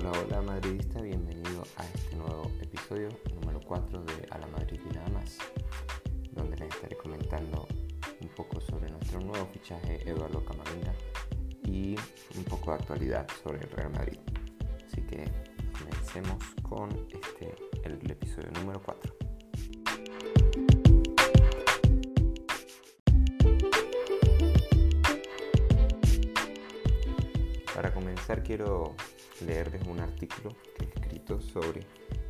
Hola, hola madridista, bienvenido a este nuevo episodio número 4 de A la Madrid y nada más, donde les estaré comentando un poco sobre nuestro nuevo fichaje Eduardo Camavinga y un poco de actualidad sobre el Real Madrid. Así que comencemos con este, el episodio número 4. Quiero leerles un artículo que he escrito sobre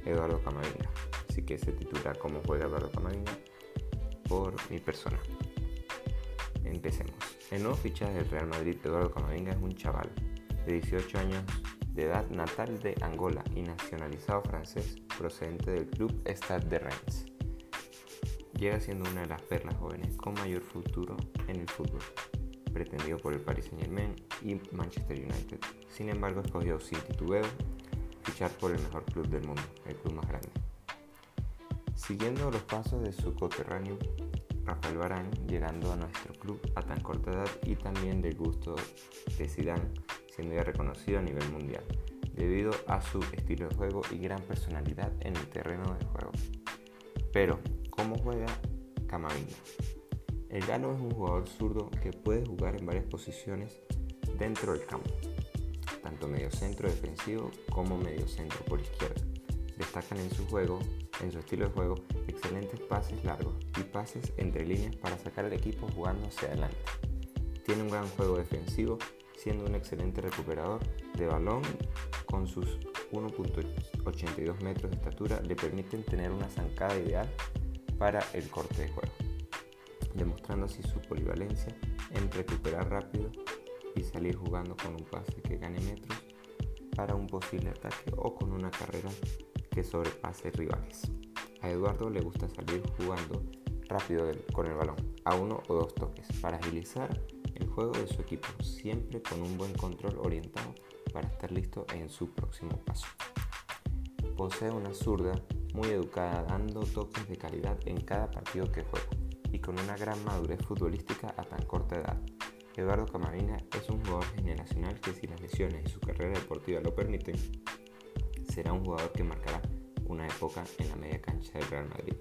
Eduardo Camavinga. Así que se titula ¿Cómo juega Eduardo Camavinga? por mi persona. Empecemos. El nuevo fichaje del Real Madrid, Eduardo Camavinga, es un chaval de 18 años de edad, natal de Angola y nacionalizado francés, procedente del club Stade de Reims. Llega siendo una de las perlas jóvenes con mayor futuro en el fútbol pretendido por el Paris Saint Germain y Manchester United. Sin embargo, escogió sin titubeo fichar por el mejor club del mundo, el club más grande. Siguiendo los pasos de su coterráneo Rafael Varane, llegando a nuestro club a tan corta edad y también del gusto de Zidane, siendo ya reconocido a nivel mundial, debido a su estilo de juego y gran personalidad en el terreno de juego. Pero, ¿cómo juega Camavinga? El galo es un jugador zurdo que puede jugar en varias posiciones dentro del campo, tanto medio centro defensivo como medio centro por izquierda. Destacan en su juego, en su estilo de juego, excelentes pases largos y pases entre líneas para sacar al equipo jugando hacia adelante. Tiene un gran juego defensivo, siendo un excelente recuperador de balón con sus 1.82 metros de estatura le permiten tener una zancada ideal para el corte de juego demostrando así su polivalencia en recuperar rápido y salir jugando con un pase que gane metros para un posible ataque o con una carrera que sobrepase rivales. A Eduardo le gusta salir jugando rápido con el balón, a uno o dos toques, para agilizar el juego de su equipo, siempre con un buen control orientado para estar listo en su próximo paso. Posee una zurda muy educada dando toques de calidad en cada partido que juega y con una gran madurez futbolística a tan corta edad. Eduardo Camavinga es un jugador generacional que si las lesiones y su carrera deportiva lo permiten, será un jugador que marcará una época en la media cancha del Real Madrid.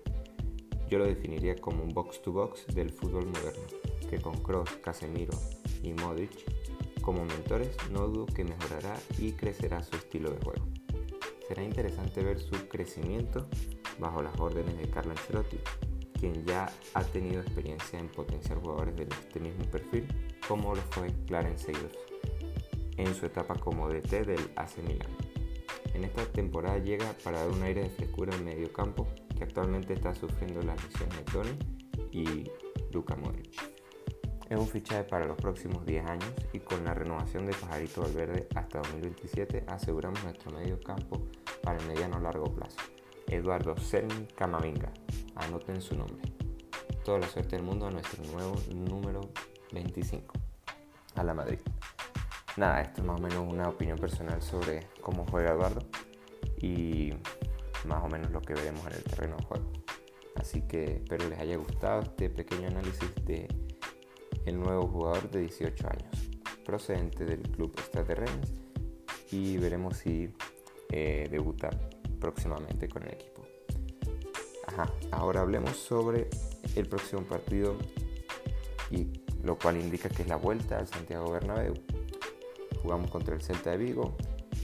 Yo lo definiría como un box-to-box del fútbol moderno, que con Kroos, Casemiro y Modric como mentores no dudo que mejorará y crecerá su estilo de juego. Será interesante ver su crecimiento bajo las órdenes de Carlo Ancelotti, quien ya ha tenido experiencia en potenciar jugadores de este mismo perfil, como lo fue Clarence Seedorf en su etapa como DT del AC Milan. En esta temporada llega para dar un aire de frescura en medio campo, que actualmente está sufriendo las lesiones de Tony y Luka Modric. Es un fichaje para los próximos 10 años y con la renovación de Pajarito Valverde hasta 2027 aseguramos nuestro medio campo para el mediano largo plazo. Eduardo Sermi Camavinga, anoten su nombre. Toda la suerte del mundo a nuestro nuevo número 25, a la Madrid. Nada, esto es más o menos una opinión personal sobre cómo juega Eduardo y más o menos lo que veremos en el terreno de juego. Así que espero les haya gustado este pequeño análisis de el nuevo jugador de 18 años, procedente del club Rennes y veremos si eh, debuta próximamente con el equipo ahora hablemos sobre el próximo partido y lo cual indica que es la vuelta al Santiago Bernabéu. Jugamos contra el Celta de Vigo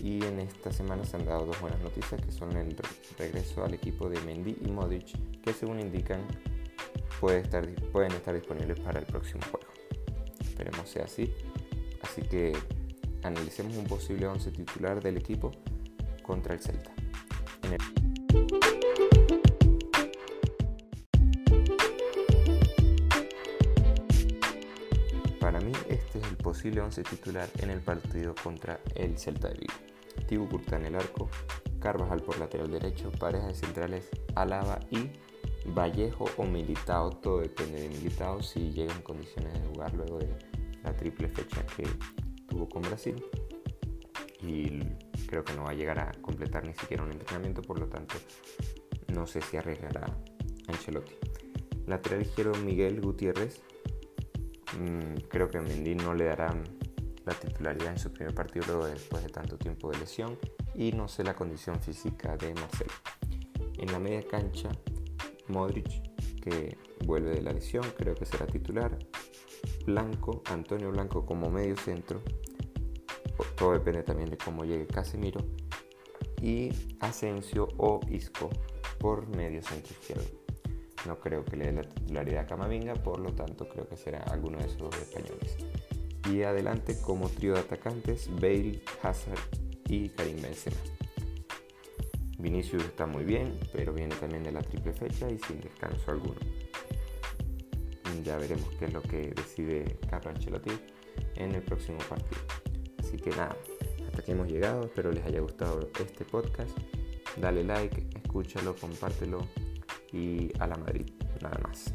y en esta semana se han dado dos buenas noticias que son el regreso al equipo de Mendy y Modric que según indican pueden estar disponibles para el próximo juego. Esperemos sea así. Así que analicemos un posible 11 titular del equipo contra el Celta. Posible 11 titular en el partido contra el Celta de Vigo. Tibu Curta en el arco, Carvajal por lateral derecho, pareja de centrales Alaba y Vallejo o Militao, todo depende de Militao si llega en condiciones de jugar luego de la triple fecha que tuvo con Brasil y creo que no va a llegar a completar ni siquiera un entrenamiento, por lo tanto no sé si arriesgará Ancelotti. Lateral izquierdo Miguel Gutiérrez, creo que Mendy no le dará la titularidad en su primer partido luego después de tanto tiempo de lesión y no sé la condición física de Marcelo. En la media cancha, Modric, que vuelve de la lesión, creo que será titular. Blanco, Antonio Blanco como medio centro. Todo depende también de cómo llegue Casemiro. Y Asensio o Isco por medio centro izquierdo. No creo que le dé la titularidad a Camavinga, por lo tanto creo que será alguno de esos dos españoles. Y adelante como trío de atacantes, Bale, Hazard y Karim Benzema. Vinicius está muy bien, pero viene también de la triple fecha y sin descanso alguno. Ya veremos qué es lo que decide Carlo en el próximo partido. Así que nada, hasta aquí hemos llegado. Espero les haya gustado este podcast. Dale like, escúchalo, compártelo y a la Madrid. Nada más.